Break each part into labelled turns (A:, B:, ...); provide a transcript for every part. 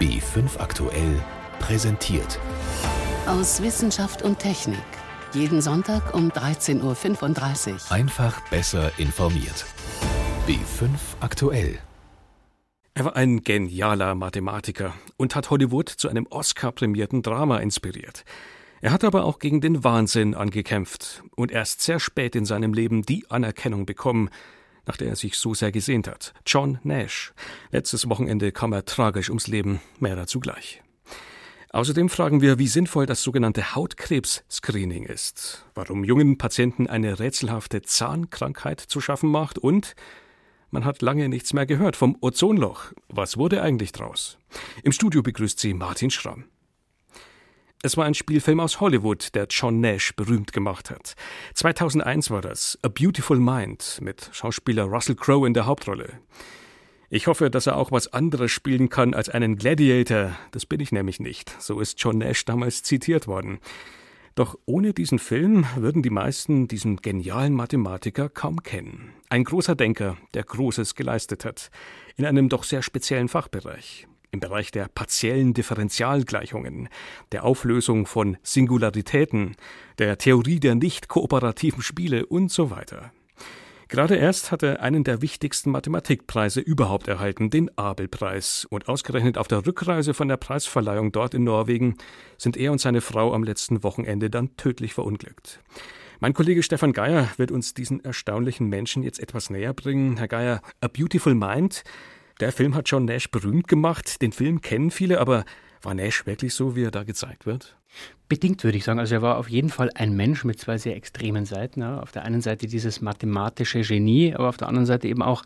A: B5 aktuell präsentiert.
B: Aus Wissenschaft und Technik. Jeden Sonntag um 13.35 Uhr.
A: Einfach besser informiert. B5 aktuell.
C: Er war ein genialer Mathematiker und hat Hollywood zu einem Oscar-prämierten Drama inspiriert. Er hat aber auch gegen den Wahnsinn angekämpft und erst sehr spät in seinem Leben die Anerkennung bekommen, nach der er sich so sehr gesehnt hat. John Nash. Letztes Wochenende kam er tragisch ums Leben. Mehr dazu gleich. Außerdem fragen wir, wie sinnvoll das sogenannte Hautkrebs-Screening ist, warum jungen Patienten eine rätselhafte Zahnkrankheit zu schaffen macht und man hat lange nichts mehr gehört vom Ozonloch. Was wurde eigentlich draus? Im Studio begrüßt sie Martin Schramm. Es war ein Spielfilm aus Hollywood, der John Nash berühmt gemacht hat. 2001 war das A Beautiful Mind mit Schauspieler Russell Crowe in der Hauptrolle. Ich hoffe, dass er auch was anderes spielen kann als einen Gladiator. Das bin ich nämlich nicht. So ist John Nash damals zitiert worden. Doch ohne diesen Film würden die meisten diesen genialen Mathematiker kaum kennen. Ein großer Denker, der Großes geleistet hat, in einem doch sehr speziellen Fachbereich im Bereich der partiellen Differentialgleichungen, der Auflösung von Singularitäten, der Theorie der nicht kooperativen Spiele und so weiter. Gerade erst hat er einen der wichtigsten Mathematikpreise überhaupt erhalten, den Abel-Preis. Und ausgerechnet auf der Rückreise von der Preisverleihung dort in Norwegen sind er und seine Frau am letzten Wochenende dann tödlich verunglückt. Mein Kollege Stefan Geier wird uns diesen erstaunlichen Menschen jetzt etwas näher bringen. Herr Geier, A Beautiful Mind der Film hat John Nash berühmt gemacht. Den Film kennen viele, aber war Nash wirklich so, wie er da gezeigt wird?
D: Bedingt würde ich sagen. Also er war auf jeden Fall ein Mensch mit zwei sehr extremen Seiten. Auf der einen Seite dieses mathematische Genie, aber auf der anderen Seite eben auch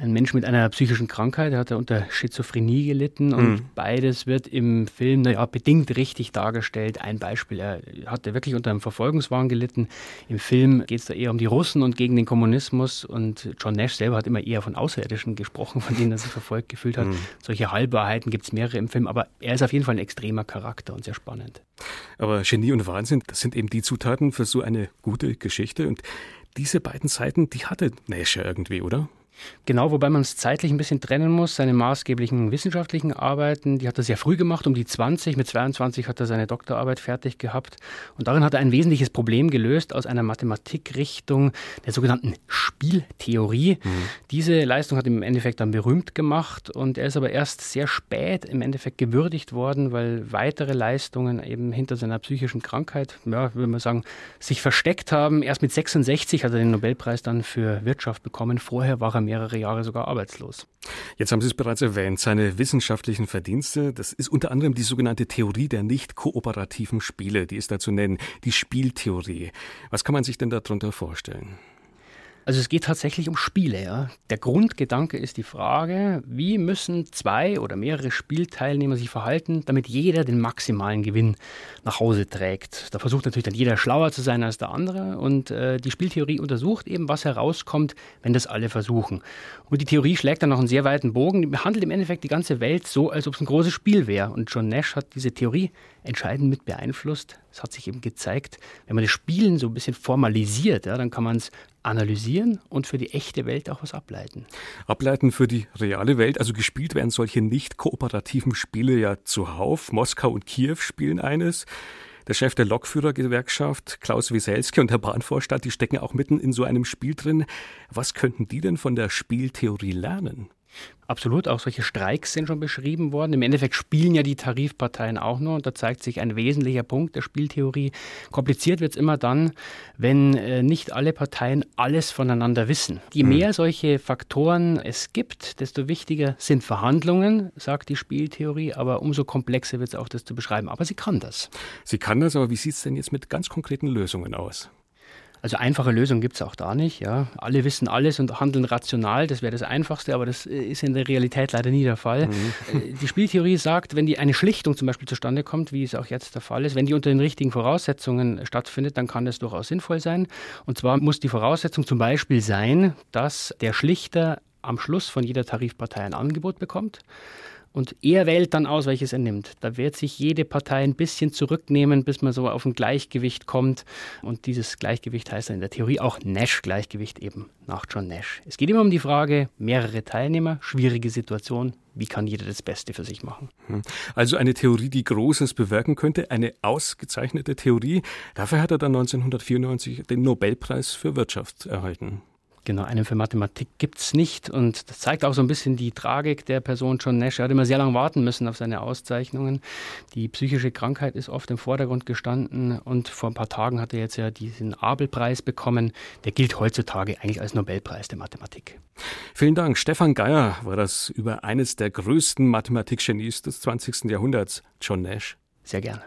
D: ein Mensch mit einer psychischen Krankheit, er hat unter Schizophrenie gelitten und mhm. beides wird im Film naja, bedingt richtig dargestellt. Ein Beispiel, er hatte wirklich unter einem Verfolgungswahn gelitten. Im Film geht es da eher um die Russen und gegen den Kommunismus und John Nash selber hat immer eher von Außerirdischen gesprochen, von denen er sich verfolgt gefühlt hat. Mhm. Solche Halbwahrheiten gibt es mehrere im Film, aber er ist auf jeden Fall ein extremer Charakter und sehr spannend.
C: Aber Genie und Wahnsinn, das sind eben die Zutaten für so eine gute Geschichte und diese beiden Seiten, die hatte Nash ja irgendwie, oder?
D: Genau, wobei man es zeitlich ein bisschen trennen muss. Seine maßgeblichen wissenschaftlichen Arbeiten, die hat er sehr früh gemacht, um die 20. Mit 22 hat er seine Doktorarbeit fertig gehabt. Und darin hat er ein wesentliches Problem gelöst aus einer Mathematikrichtung der sogenannten Spieltheorie. Mhm. Diese Leistung hat ihn im Endeffekt dann berühmt gemacht und er ist aber erst sehr spät im Endeffekt gewürdigt worden, weil weitere Leistungen eben hinter seiner psychischen Krankheit, ja, würde man sagen, sich versteckt haben. Erst mit 66 hat er den Nobelpreis dann für Wirtschaft bekommen. Vorher war er mehrere Jahre sogar arbeitslos.
C: Jetzt haben Sie es bereits erwähnt, seine wissenschaftlichen Verdienste, das ist unter anderem die sogenannte Theorie der nicht kooperativen Spiele, die ist da zu nennen, die Spieltheorie. Was kann man sich denn darunter vorstellen?
D: Also es geht tatsächlich um Spiele. Ja. Der Grundgedanke ist die Frage, wie müssen zwei oder mehrere Spielteilnehmer sich verhalten, damit jeder den maximalen Gewinn nach Hause trägt. Da versucht natürlich dann jeder schlauer zu sein als der andere und äh, die Spieltheorie untersucht eben, was herauskommt, wenn das alle versuchen. Und die Theorie schlägt dann noch einen sehr weiten Bogen, die behandelt im Endeffekt die ganze Welt so, als ob es ein großes Spiel wäre. Und John Nash hat diese Theorie entscheidend mit beeinflusst. Es hat sich eben gezeigt, wenn man das Spielen so ein bisschen formalisiert, ja, dann kann man es analysieren und für die echte Welt auch was ableiten.
C: Ableiten für die reale Welt, also gespielt werden solche nicht kooperativen Spiele ja zuhauf. Moskau und Kiew spielen eines. Der Chef der Lokführergewerkschaft, Klaus Wieselski und der Bahnvorstand, die stecken auch mitten in so einem Spiel drin. Was könnten die denn von der Spieltheorie lernen?
D: Absolut, auch solche Streiks sind schon beschrieben worden. Im Endeffekt spielen ja die Tarifparteien auch nur und da zeigt sich ein wesentlicher Punkt der Spieltheorie. Kompliziert wird es immer dann, wenn äh, nicht alle Parteien alles voneinander wissen. Je mhm. mehr solche Faktoren es gibt, desto wichtiger sind Verhandlungen, sagt die Spieltheorie, aber umso komplexer wird es auch, das zu beschreiben. Aber sie kann das.
C: Sie kann das, aber wie sieht es denn jetzt mit ganz konkreten Lösungen aus?
D: Also einfache Lösungen gibt es auch da nicht. Ja. Alle wissen alles und handeln rational, das wäre das Einfachste, aber das äh, ist in der Realität leider nie der Fall. Mhm. Äh, die Spieltheorie sagt, wenn die eine Schlichtung zum Beispiel zustande kommt, wie es auch jetzt der Fall ist, wenn die unter den richtigen Voraussetzungen stattfindet, dann kann das durchaus sinnvoll sein. Und zwar muss die Voraussetzung zum Beispiel sein, dass der Schlichter am Schluss von jeder Tarifpartei ein Angebot bekommt. Und er wählt dann aus, welches er nimmt. Da wird sich jede Partei ein bisschen zurücknehmen, bis man so auf ein Gleichgewicht kommt. Und dieses Gleichgewicht heißt dann in der Theorie auch Nash-Gleichgewicht eben nach John Nash. Es geht immer um die Frage, mehrere Teilnehmer, schwierige Situation, wie kann jeder das Beste für sich machen?
C: Hm. Also eine Theorie, die Großes bewirken könnte, eine ausgezeichnete Theorie. Dafür hat er dann 1994 den Nobelpreis für Wirtschaft erhalten.
D: Genau, einen für Mathematik gibt es nicht. Und das zeigt auch so ein bisschen die Tragik der Person John Nash. Er hat immer sehr lange warten müssen auf seine Auszeichnungen. Die psychische Krankheit ist oft im Vordergrund gestanden. Und vor ein paar Tagen hat er jetzt ja diesen Abel-Preis bekommen. Der gilt heutzutage eigentlich als Nobelpreis der Mathematik.
C: Vielen Dank. Stefan Geier war das über eines der größten Mathematikgenies des 20. Jahrhunderts, John Nash.
D: Sehr gerne.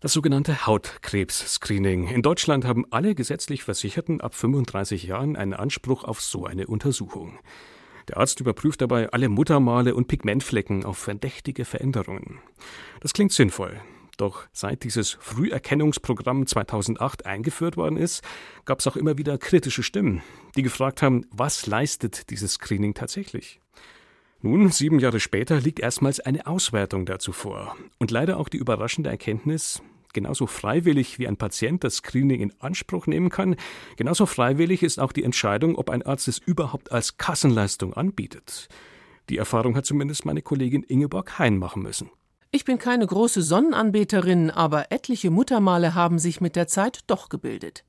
C: Das sogenannte Hautkrebs-Screening. In Deutschland haben alle gesetzlich Versicherten ab 35 Jahren einen Anspruch auf so eine Untersuchung. Der Arzt überprüft dabei alle Muttermale und Pigmentflecken auf verdächtige Veränderungen. Das klingt sinnvoll. Doch seit dieses Früherkennungsprogramm 2008 eingeführt worden ist, gab es auch immer wieder kritische Stimmen, die gefragt haben, was leistet dieses Screening tatsächlich? Nun, sieben Jahre später, liegt erstmals eine Auswertung dazu vor. Und leider auch die überraschende Erkenntnis, genauso freiwillig wie ein Patient das Screening in Anspruch nehmen kann, genauso freiwillig ist auch die Entscheidung, ob ein Arzt es überhaupt als Kassenleistung anbietet. Die Erfahrung hat zumindest meine Kollegin Ingeborg Hein machen müssen.
E: Ich bin keine große Sonnenanbeterin, aber etliche Muttermale haben sich mit der Zeit doch gebildet.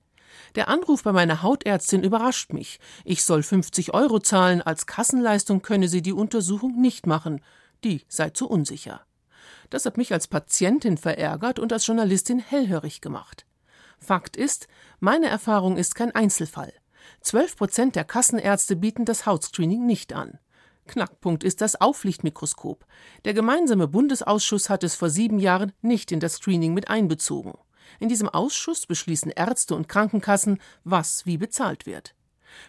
E: Der Anruf bei meiner Hautärztin überrascht mich. Ich soll 50 Euro zahlen, als Kassenleistung könne sie die Untersuchung nicht machen. Die sei zu unsicher. Das hat mich als Patientin verärgert und als Journalistin hellhörig gemacht. Fakt ist, meine Erfahrung ist kein Einzelfall. Zwölf Prozent der Kassenärzte bieten das Hautscreening nicht an. Knackpunkt ist das Auflichtmikroskop. Der gemeinsame Bundesausschuss hat es vor sieben Jahren nicht in das Screening mit einbezogen. In diesem Ausschuss beschließen Ärzte und Krankenkassen, was wie bezahlt wird.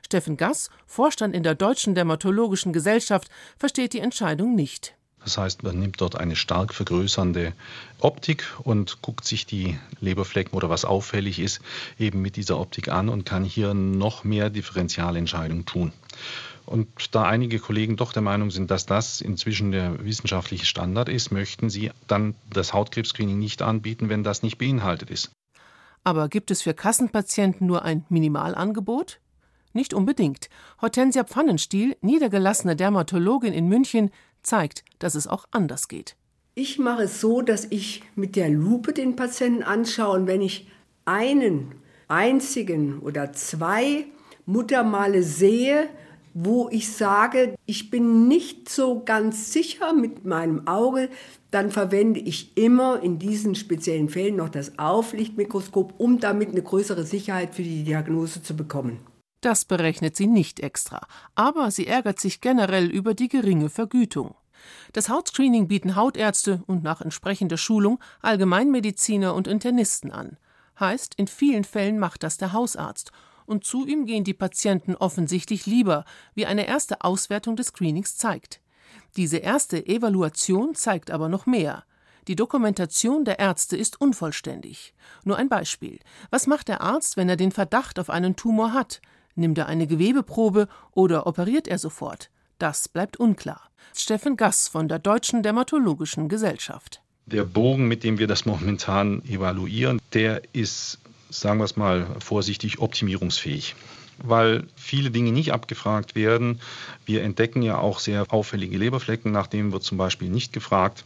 E: Steffen Gass, Vorstand in der Deutschen Dermatologischen Gesellschaft, versteht die Entscheidung nicht.
F: Das heißt, man nimmt dort eine stark vergrößernde Optik und guckt sich die Leberflecken oder was auffällig ist, eben mit dieser Optik an und kann hier noch mehr Differentialentscheidungen tun. Und da einige Kollegen doch der Meinung sind, dass das inzwischen der wissenschaftliche Standard ist, möchten sie dann das Hautkrebs-Screening nicht anbieten, wenn das nicht beinhaltet ist.
E: Aber gibt es für Kassenpatienten nur ein Minimalangebot? Nicht unbedingt. Hortensia Pfannenstiel, niedergelassene Dermatologin in München, zeigt, dass es auch anders geht.
G: Ich mache es so, dass ich mit der Lupe den Patienten anschaue und wenn ich einen einzigen oder zwei Muttermale sehe, wo ich sage, ich bin nicht so ganz sicher mit meinem Auge, dann verwende ich immer in diesen speziellen Fällen noch das Auflichtmikroskop, um damit eine größere Sicherheit für die Diagnose zu bekommen.
E: Das berechnet sie nicht extra, aber sie ärgert sich generell über die geringe Vergütung. Das Hautscreening bieten Hautärzte und nach entsprechender Schulung Allgemeinmediziner und Internisten an. Heißt, in vielen Fällen macht das der Hausarzt und zu ihm gehen die Patienten offensichtlich lieber, wie eine erste Auswertung des Screenings zeigt. Diese erste Evaluation zeigt aber noch mehr. Die Dokumentation der Ärzte ist unvollständig. Nur ein Beispiel. Was macht der Arzt, wenn er den Verdacht auf einen Tumor hat? Nimmt er eine Gewebeprobe oder operiert er sofort? Das bleibt unklar. Steffen Gass von der Deutschen Dermatologischen Gesellschaft.
F: Der Bogen, mit dem wir das momentan evaluieren, der ist sagen wir es mal vorsichtig, optimierungsfähig weil viele Dinge nicht abgefragt werden. Wir entdecken ja auch sehr auffällige Leberflecken, nach denen wird zum Beispiel nicht gefragt.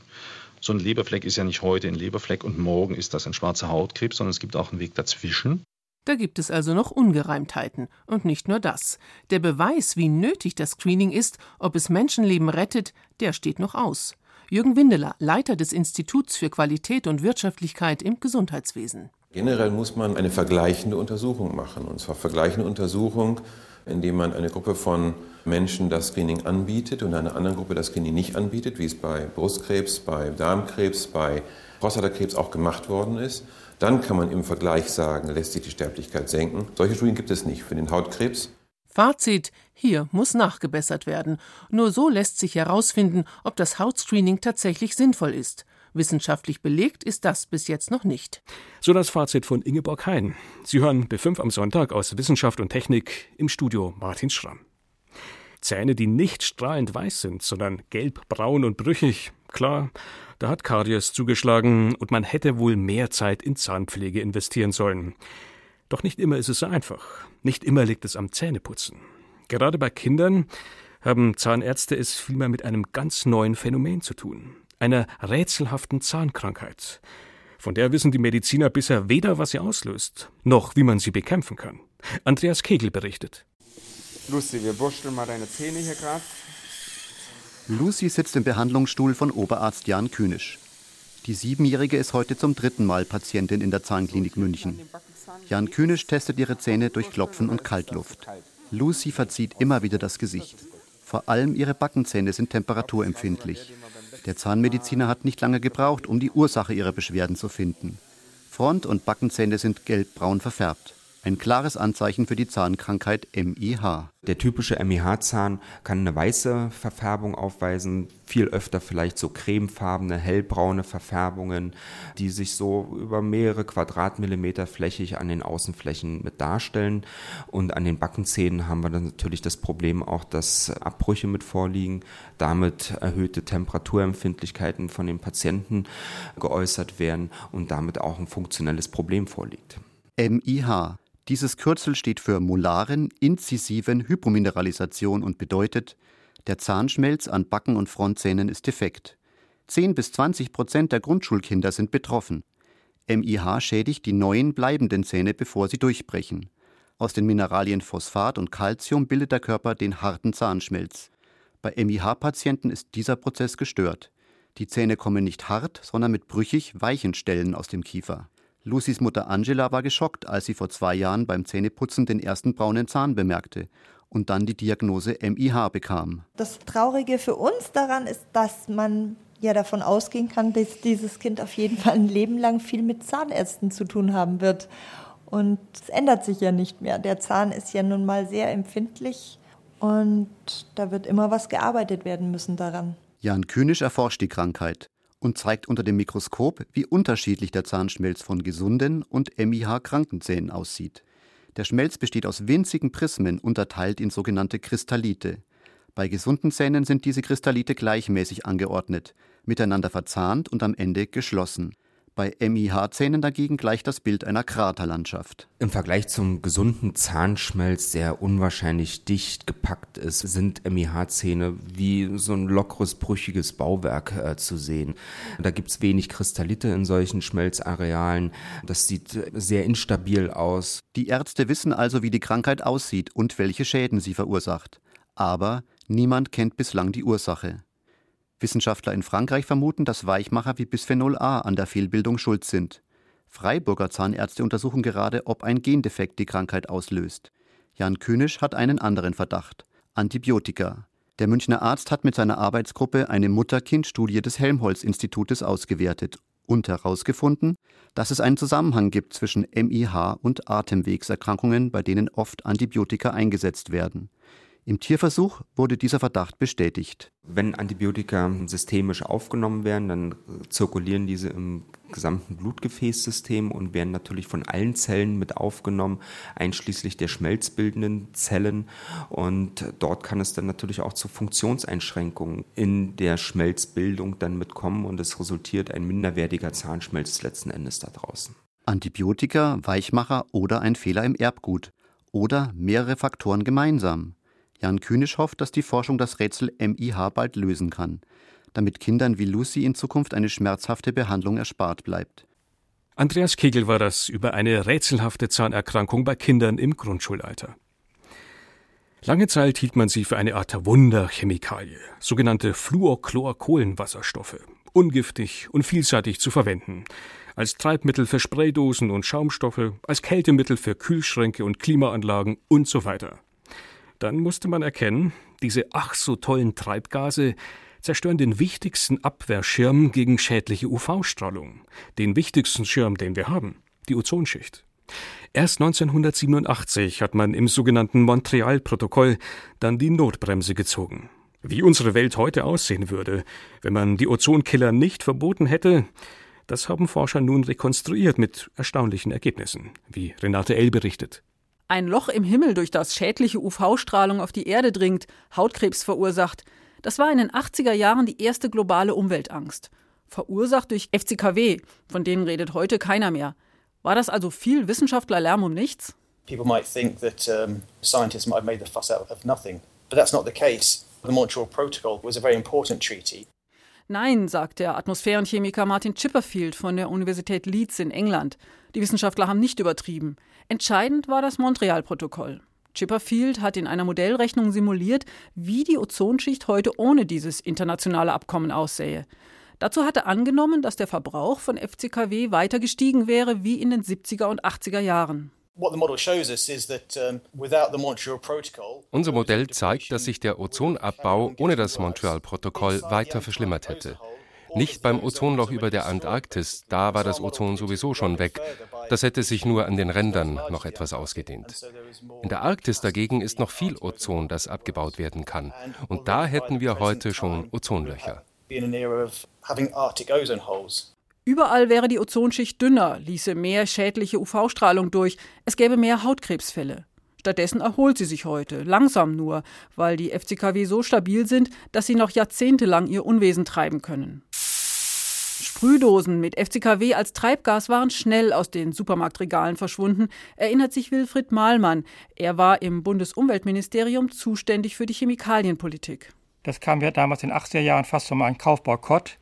F: So ein Leberfleck ist ja nicht heute ein Leberfleck und morgen ist das ein schwarzer Hautkrebs, sondern es gibt auch einen Weg dazwischen.
E: Da gibt es also noch Ungereimtheiten. Und nicht nur das. Der Beweis, wie nötig das Screening ist, ob es Menschenleben rettet, der steht noch aus. Jürgen Windeler, Leiter des Instituts für Qualität und Wirtschaftlichkeit im Gesundheitswesen.
H: Generell muss man eine vergleichende Untersuchung machen. Und zwar vergleichende Untersuchung, indem man eine Gruppe von Menschen das Screening anbietet und einer anderen Gruppe das Screening nicht anbietet, wie es bei Brustkrebs, bei Darmkrebs, bei Prostatakrebs auch gemacht worden ist. Dann kann man im Vergleich sagen, lässt sich die Sterblichkeit senken. Solche Studien gibt es nicht für den Hautkrebs.
E: Fazit: Hier muss nachgebessert werden. Nur so lässt sich herausfinden, ob das Hautscreening tatsächlich sinnvoll ist. Wissenschaftlich belegt ist das bis jetzt noch nicht.
C: So das Fazit von Ingeborg Hein. Sie hören B5 am Sonntag aus Wissenschaft und Technik im Studio Martin Schramm. Zähne, die nicht strahlend weiß sind, sondern gelb, braun und brüchig. Klar, da hat Karies zugeschlagen und man hätte wohl mehr Zeit in Zahnpflege investieren sollen. Doch nicht immer ist es so einfach. Nicht immer liegt es am Zähneputzen. Gerade bei Kindern haben Zahnärzte es vielmehr mit einem ganz neuen Phänomen zu tun. Einer rätselhaften Zahnkrankheit. Von der wissen die Mediziner bisher weder, was sie auslöst, noch wie man sie bekämpfen kann. Andreas Kegel berichtet.
I: Lucy, wir bursteln mal deine Zähne hier gerade.
J: Lucy sitzt im Behandlungsstuhl von Oberarzt Jan Kühnisch. Die Siebenjährige ist heute zum dritten Mal Patientin in der Zahnklinik München. Jan Kühnisch testet ihre Zähne durch Klopfen und Kaltluft. Lucy verzieht immer wieder das Gesicht. Vor allem ihre Backenzähne sind temperaturempfindlich. Der Zahnmediziner hat nicht lange gebraucht, um die Ursache ihrer Beschwerden zu finden. Front- und Backenzähne sind gelbbraun verfärbt. Ein klares Anzeichen für die Zahnkrankheit MIH.
I: Der typische MIH-Zahn kann eine weiße Verfärbung aufweisen, viel öfter vielleicht so cremefarbene, hellbraune Verfärbungen, die sich so über mehrere Quadratmillimeter flächig an den Außenflächen mit darstellen. Und an den Backenzähnen haben wir dann natürlich das Problem auch, dass Abbrüche mit vorliegen, damit erhöhte Temperaturempfindlichkeiten von den Patienten geäußert werden und damit auch ein funktionelles Problem vorliegt.
J: MIH dieses Kürzel steht für molaren inzisiven Hypomineralisation und bedeutet, der Zahnschmelz an Backen und Frontzähnen ist defekt. 10 bis 20 Prozent der Grundschulkinder sind betroffen. MIH schädigt die neuen bleibenden Zähne, bevor sie durchbrechen. Aus den Mineralien Phosphat und Calcium bildet der Körper den harten Zahnschmelz. Bei MIH-Patienten ist dieser Prozess gestört. Die Zähne kommen nicht hart, sondern mit brüchig weichen Stellen aus dem Kiefer. Lucys Mutter Angela war geschockt, als sie vor zwei Jahren beim Zähneputzen den ersten braunen Zahn bemerkte und dann die Diagnose MIH bekam.
K: Das Traurige für uns daran ist, dass man ja davon ausgehen kann, dass dieses Kind auf jeden Fall ein Leben lang viel mit Zahnärzten zu tun haben wird. Und es ändert sich ja nicht mehr. Der Zahn ist ja nun mal sehr empfindlich und da wird immer was gearbeitet werden müssen daran.
J: Jan Kühnisch erforscht die Krankheit und zeigt unter dem Mikroskop, wie unterschiedlich der Zahnschmelz von gesunden und MIH-kranken Zähnen aussieht. Der Schmelz besteht aus winzigen Prismen, unterteilt in sogenannte Kristallite. Bei gesunden Zähnen sind diese Kristallite gleichmäßig angeordnet, miteinander verzahnt und am Ende geschlossen. Bei MIH-Zähnen dagegen gleicht das Bild einer Kraterlandschaft.
I: Im Vergleich zum gesunden Zahnschmelz, der unwahrscheinlich dicht gepackt ist, sind MIH-Zähne wie so ein lockeres, brüchiges Bauwerk äh, zu sehen. Da gibt es wenig Kristallite in solchen Schmelzarealen. Das sieht sehr instabil aus.
J: Die Ärzte wissen also, wie die Krankheit aussieht und welche Schäden sie verursacht. Aber niemand kennt bislang die Ursache. Wissenschaftler in Frankreich vermuten, dass Weichmacher wie Bisphenol A an der Fehlbildung schuld sind. Freiburger Zahnärzte untersuchen gerade, ob ein Gendefekt die Krankheit auslöst. Jan Kühnisch hat einen anderen Verdacht: Antibiotika. Der Münchner Arzt hat mit seiner Arbeitsgruppe eine Mutter-Kind-Studie des Helmholtz-Institutes ausgewertet und herausgefunden, dass es einen Zusammenhang gibt zwischen MIH und Atemwegserkrankungen, bei denen oft Antibiotika eingesetzt werden. Im Tierversuch wurde dieser Verdacht bestätigt.
I: Wenn Antibiotika systemisch aufgenommen werden, dann zirkulieren diese im gesamten Blutgefäßsystem und werden natürlich von allen Zellen mit aufgenommen, einschließlich der schmelzbildenden Zellen. Und dort kann es dann natürlich auch zu Funktionseinschränkungen in der Schmelzbildung dann mitkommen und es resultiert ein minderwertiger Zahnschmelz letzten Endes da draußen.
J: Antibiotika, Weichmacher oder ein Fehler im Erbgut oder mehrere Faktoren gemeinsam. Jan Kühnisch hofft, dass die Forschung das Rätsel MIH bald lösen kann, damit Kindern wie Lucy in Zukunft eine schmerzhafte Behandlung erspart bleibt.
C: Andreas Kegel war das über eine rätselhafte Zahnerkrankung bei Kindern im Grundschulalter. Lange Zeit hielt man sie für eine Art Wunderchemikalie, sogenannte Fluorchlorkohlenwasserstoffe, ungiftig und vielseitig zu verwenden, als Treibmittel für Spraydosen und Schaumstoffe, als Kältemittel für Kühlschränke und Klimaanlagen und so weiter. Dann musste man erkennen, diese ach so tollen Treibgase zerstören den wichtigsten Abwehrschirm gegen schädliche UV-Strahlung, den wichtigsten Schirm, den wir haben, die Ozonschicht. Erst 1987 hat man im sogenannten Montreal-Protokoll dann die Notbremse gezogen. Wie unsere Welt heute aussehen würde, wenn man die Ozonkiller nicht verboten hätte, das haben Forscher nun rekonstruiert mit erstaunlichen Ergebnissen, wie Renate L. berichtet.
L: Ein Loch im Himmel, durch das schädliche UV-Strahlung auf die Erde dringt, Hautkrebs verursacht. Das war in den 80er Jahren die erste globale Umweltangst. Verursacht durch FCKW, von denen redet heute keiner mehr. War das also viel Wissenschaftlerlärm um nichts?
M: People might think that um, scientists might have made the fuss out of nothing, but that's not the case. The Montreal Protocol was a very important treaty.
L: Nein, sagt der Atmosphärenchemiker Martin Chipperfield von der Universität Leeds in England. Die Wissenschaftler haben nicht übertrieben. Entscheidend war das Montreal-Protokoll. Chipperfield hat in einer Modellrechnung simuliert, wie die Ozonschicht heute ohne dieses internationale Abkommen aussähe. Dazu hatte angenommen, dass der Verbrauch von FCKW weiter gestiegen wäre wie in den 70er und 80er Jahren.
N: Unser Modell zeigt, dass sich der Ozonabbau ohne das Montreal-Protokoll weiter verschlimmert hätte. Nicht beim Ozonloch über der Antarktis, da war das Ozon sowieso schon weg. Das hätte sich nur an den Rändern noch etwas ausgedehnt. In der Arktis dagegen ist noch viel Ozon, das abgebaut werden kann. Und da hätten wir heute schon Ozonlöcher.
L: Überall wäre die Ozonschicht dünner, ließe mehr schädliche UV-Strahlung durch, es gäbe mehr Hautkrebsfälle. Stattdessen erholt sie sich heute, langsam nur, weil die FCKW so stabil sind, dass sie noch jahrzehntelang ihr Unwesen treiben können. Sprühdosen mit FCKW als Treibgas waren schnell aus den Supermarktregalen verschwunden, erinnert sich Wilfried Mahlmann. Er war im Bundesumweltministerium zuständig für die Chemikalienpolitik.
O: Das kam ja damals in den 80er Jahren fast um einen Kaufboykott.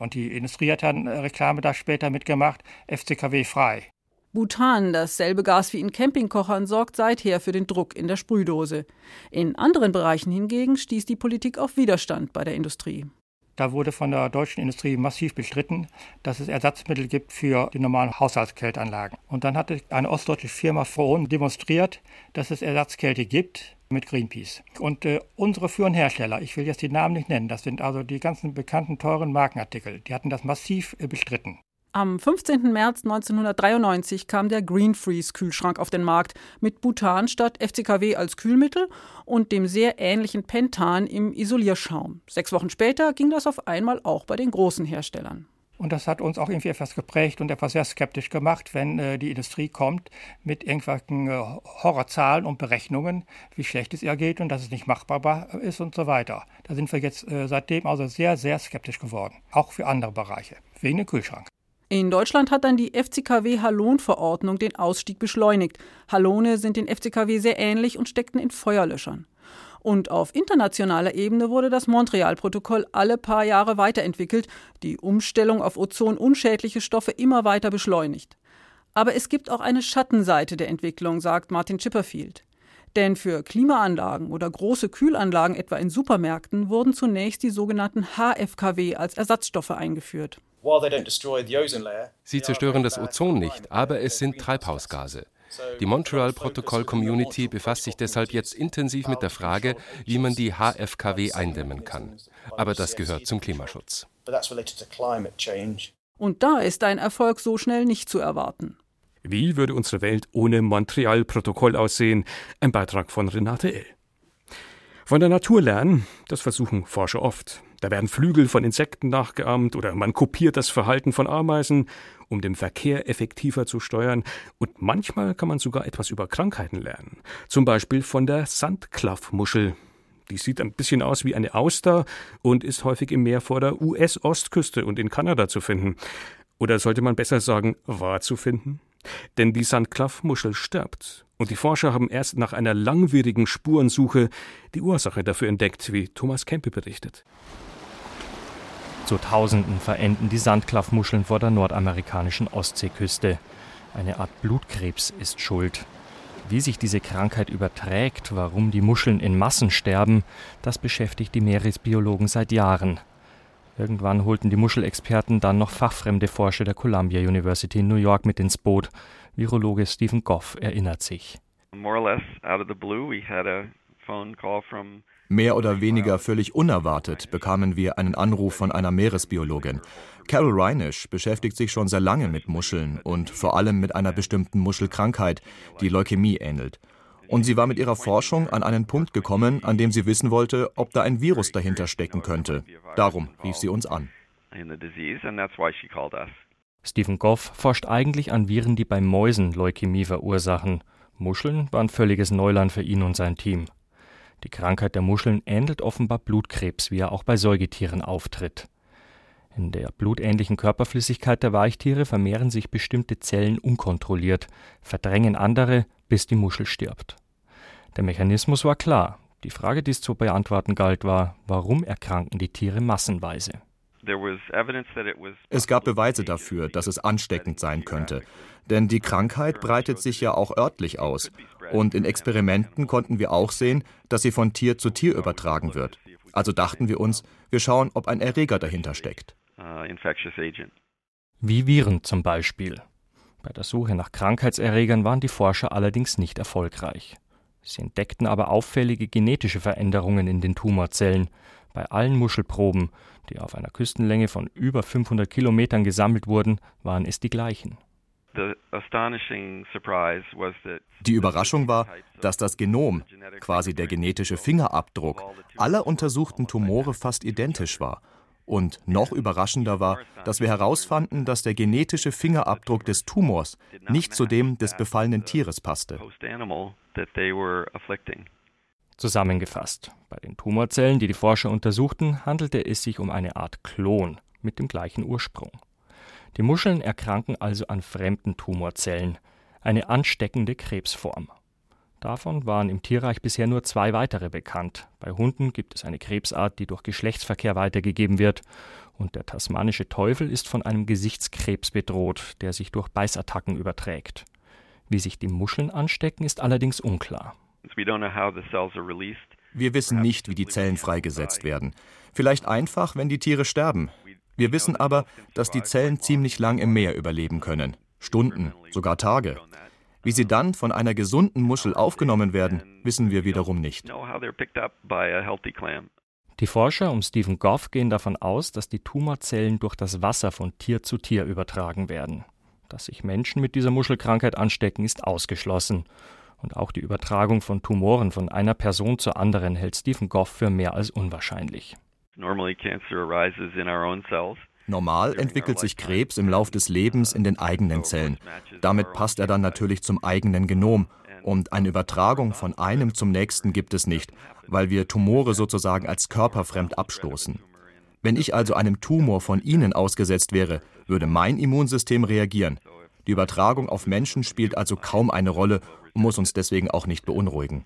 O: Und die Industrie hat dann Reklame da später mitgemacht, FCKW frei.
L: Butan, dasselbe Gas wie in Campingkochern, sorgt seither für den Druck in der Sprühdose. In anderen Bereichen hingegen stieß die Politik auf Widerstand bei der Industrie.
O: Da wurde von der deutschen Industrie massiv bestritten, dass es Ersatzmittel gibt für die normalen Haushaltskältanlagen. Und dann hatte eine ostdeutsche Firma Frohn demonstriert, dass es Ersatzkälte gibt mit Greenpeace. Und äh, unsere führenden Hersteller, ich will jetzt die Namen nicht nennen, das sind also die ganzen bekannten teuren Markenartikel, die hatten das massiv äh, bestritten.
L: Am 15. März 1993 kam der Green Freeze Kühlschrank auf den Markt mit Butan statt FCKW als Kühlmittel und dem sehr ähnlichen Pentan im Isolierschaum. Sechs Wochen später ging das auf einmal auch bei den großen Herstellern.
O: Und das hat uns auch irgendwie etwas geprägt und etwas sehr skeptisch gemacht, wenn äh, die Industrie kommt mit irgendwelchen äh, Horrorzahlen und Berechnungen, wie schlecht es ihr geht und dass es nicht machbar ist und so weiter. Da sind wir jetzt äh, seitdem also sehr, sehr skeptisch geworden. Auch für andere Bereiche, wegen dem Kühlschrank.
L: In Deutschland hat dann die FCKW-Halon-Verordnung den Ausstieg beschleunigt. Halone sind den FCKW sehr ähnlich und steckten in Feuerlöschern. Und auf internationaler Ebene wurde das Montreal-Protokoll alle paar Jahre weiterentwickelt, die Umstellung auf ozonunschädliche Stoffe immer weiter beschleunigt. Aber es gibt auch eine Schattenseite der Entwicklung, sagt Martin Chipperfield. Denn für Klimaanlagen oder große Kühlanlagen etwa in Supermärkten wurden zunächst die sogenannten HFKW als Ersatzstoffe eingeführt.
N: Sie zerstören das Ozon nicht, aber es sind Treibhausgase. Die Montreal Protocol Community befasst sich deshalb jetzt intensiv mit der Frage, wie man die HFKW eindämmen kann. Aber das gehört zum Klimaschutz.
L: Und da ist ein Erfolg so schnell nicht zu erwarten.
C: Wie würde unsere Welt ohne Montreal-Protokoll aussehen? Ein Beitrag von Renate L. Von der Natur lernen, das versuchen Forscher oft. Da werden Flügel von Insekten nachgeahmt oder man kopiert das Verhalten von Ameisen, um den Verkehr effektiver zu steuern. Und manchmal kann man sogar etwas über Krankheiten lernen. Zum Beispiel von der Sandklaffmuschel. Die sieht ein bisschen aus wie eine Auster und ist häufig im Meer vor der US-Ostküste und in Kanada zu finden. Oder sollte man besser sagen, war zu finden? Denn die Sandklaffmuschel stirbt. Und die Forscher haben erst nach einer langwierigen Spurensuche die Ursache dafür entdeckt, wie Thomas Kempe berichtet.
P: Zu Tausenden verenden die Sandklaffmuscheln vor der nordamerikanischen Ostseeküste. Eine Art Blutkrebs ist schuld. Wie sich diese Krankheit überträgt, warum die Muscheln in Massen sterben, das beschäftigt die Meeresbiologen seit Jahren. Irgendwann holten die Muschelexperten dann noch fachfremde Forscher der Columbia University in New York mit ins Boot. Virologe Stephen Goff erinnert sich. More or less out of the blue, we had a
Q: phone call from Mehr oder weniger völlig unerwartet bekamen wir einen Anruf von einer Meeresbiologin. Carol Reinisch beschäftigt sich schon sehr lange mit Muscheln und vor allem mit einer bestimmten Muschelkrankheit, die Leukämie ähnelt. Und sie war mit ihrer Forschung an einen Punkt gekommen, an dem sie wissen wollte, ob da ein Virus dahinter stecken könnte. Darum rief sie uns an.
P: Stephen Goff forscht eigentlich an Viren, die bei Mäusen Leukämie verursachen. Muscheln waren völliges Neuland für ihn und sein Team. Die Krankheit der Muscheln ähnelt offenbar Blutkrebs, wie er auch bei Säugetieren auftritt. In der blutähnlichen Körperflüssigkeit der Weichtiere vermehren sich bestimmte Zellen unkontrolliert, verdrängen andere, bis die Muschel stirbt. Der Mechanismus war klar. Die Frage, die es zu beantworten galt, war, warum erkranken die Tiere massenweise?
Q: Es gab Beweise dafür, dass es ansteckend sein könnte. Denn die Krankheit breitet sich ja auch örtlich aus. Und in Experimenten konnten wir auch sehen, dass sie von Tier zu Tier übertragen wird. Also dachten wir uns, wir schauen, ob ein Erreger dahinter steckt. Uh,
P: Wie Viren zum Beispiel. Bei der Suche nach Krankheitserregern waren die Forscher allerdings nicht erfolgreich. Sie entdeckten aber auffällige genetische Veränderungen in den Tumorzellen. Bei allen Muschelproben, die auf einer Küstenlänge von über 500 Kilometern gesammelt wurden, waren es die gleichen.
Q: Die Überraschung war, dass das Genom, quasi der genetische Fingerabdruck, aller untersuchten Tumore fast identisch war. Und noch überraschender war, dass wir herausfanden, dass der genetische Fingerabdruck des Tumors nicht zu dem des befallenen Tieres passte.
P: Zusammengefasst, bei den Tumorzellen, die die Forscher untersuchten, handelte es sich um eine Art Klon mit dem gleichen Ursprung. Die Muscheln erkranken also an fremden Tumorzellen, eine ansteckende Krebsform. Davon waren im Tierreich bisher nur zwei weitere bekannt. Bei Hunden gibt es eine Krebsart, die durch Geschlechtsverkehr weitergegeben wird, und der tasmanische Teufel ist von einem Gesichtskrebs bedroht, der sich durch Beißattacken überträgt. Wie sich die Muscheln anstecken, ist allerdings unklar.
Q: Wir wissen nicht, wie die Zellen freigesetzt werden. Vielleicht einfach, wenn die Tiere sterben. Wir wissen aber, dass die Zellen ziemlich lang im Meer überleben können. Stunden, sogar Tage. Wie sie dann von einer gesunden Muschel aufgenommen werden, wissen wir wiederum nicht.
P: Die Forscher um Stephen Goff gehen davon aus, dass die Tumorzellen durch das Wasser von Tier zu Tier übertragen werden. Dass sich Menschen mit dieser Muschelkrankheit anstecken, ist ausgeschlossen. Und auch die Übertragung von Tumoren von einer Person zur anderen hält Stephen Goff für mehr als unwahrscheinlich.
Q: Normal entwickelt sich Krebs im Lauf des Lebens in den eigenen Zellen. Damit passt er dann natürlich zum eigenen Genom. Und eine Übertragung von einem zum nächsten gibt es nicht, weil wir Tumore sozusagen als körperfremd abstoßen. Wenn ich also einem Tumor von Ihnen ausgesetzt wäre, würde mein Immunsystem reagieren. Die Übertragung auf Menschen spielt also kaum eine Rolle muss uns deswegen auch nicht beunruhigen.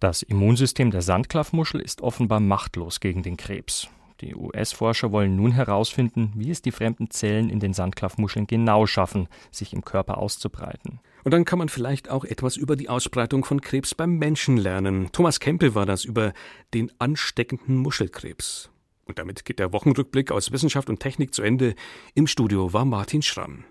P: Das Immunsystem der Sandklaffmuschel ist offenbar machtlos gegen den Krebs. Die US-Forscher wollen nun herausfinden, wie es die fremden Zellen in den Sandklaffmuscheln genau schaffen, sich im Körper auszubreiten.
C: Und dann kann man vielleicht auch etwas über die Ausbreitung von Krebs beim Menschen lernen. Thomas Kempel war das über den ansteckenden Muschelkrebs. Und damit geht der Wochenrückblick aus Wissenschaft und Technik zu Ende. Im Studio war Martin Schramm.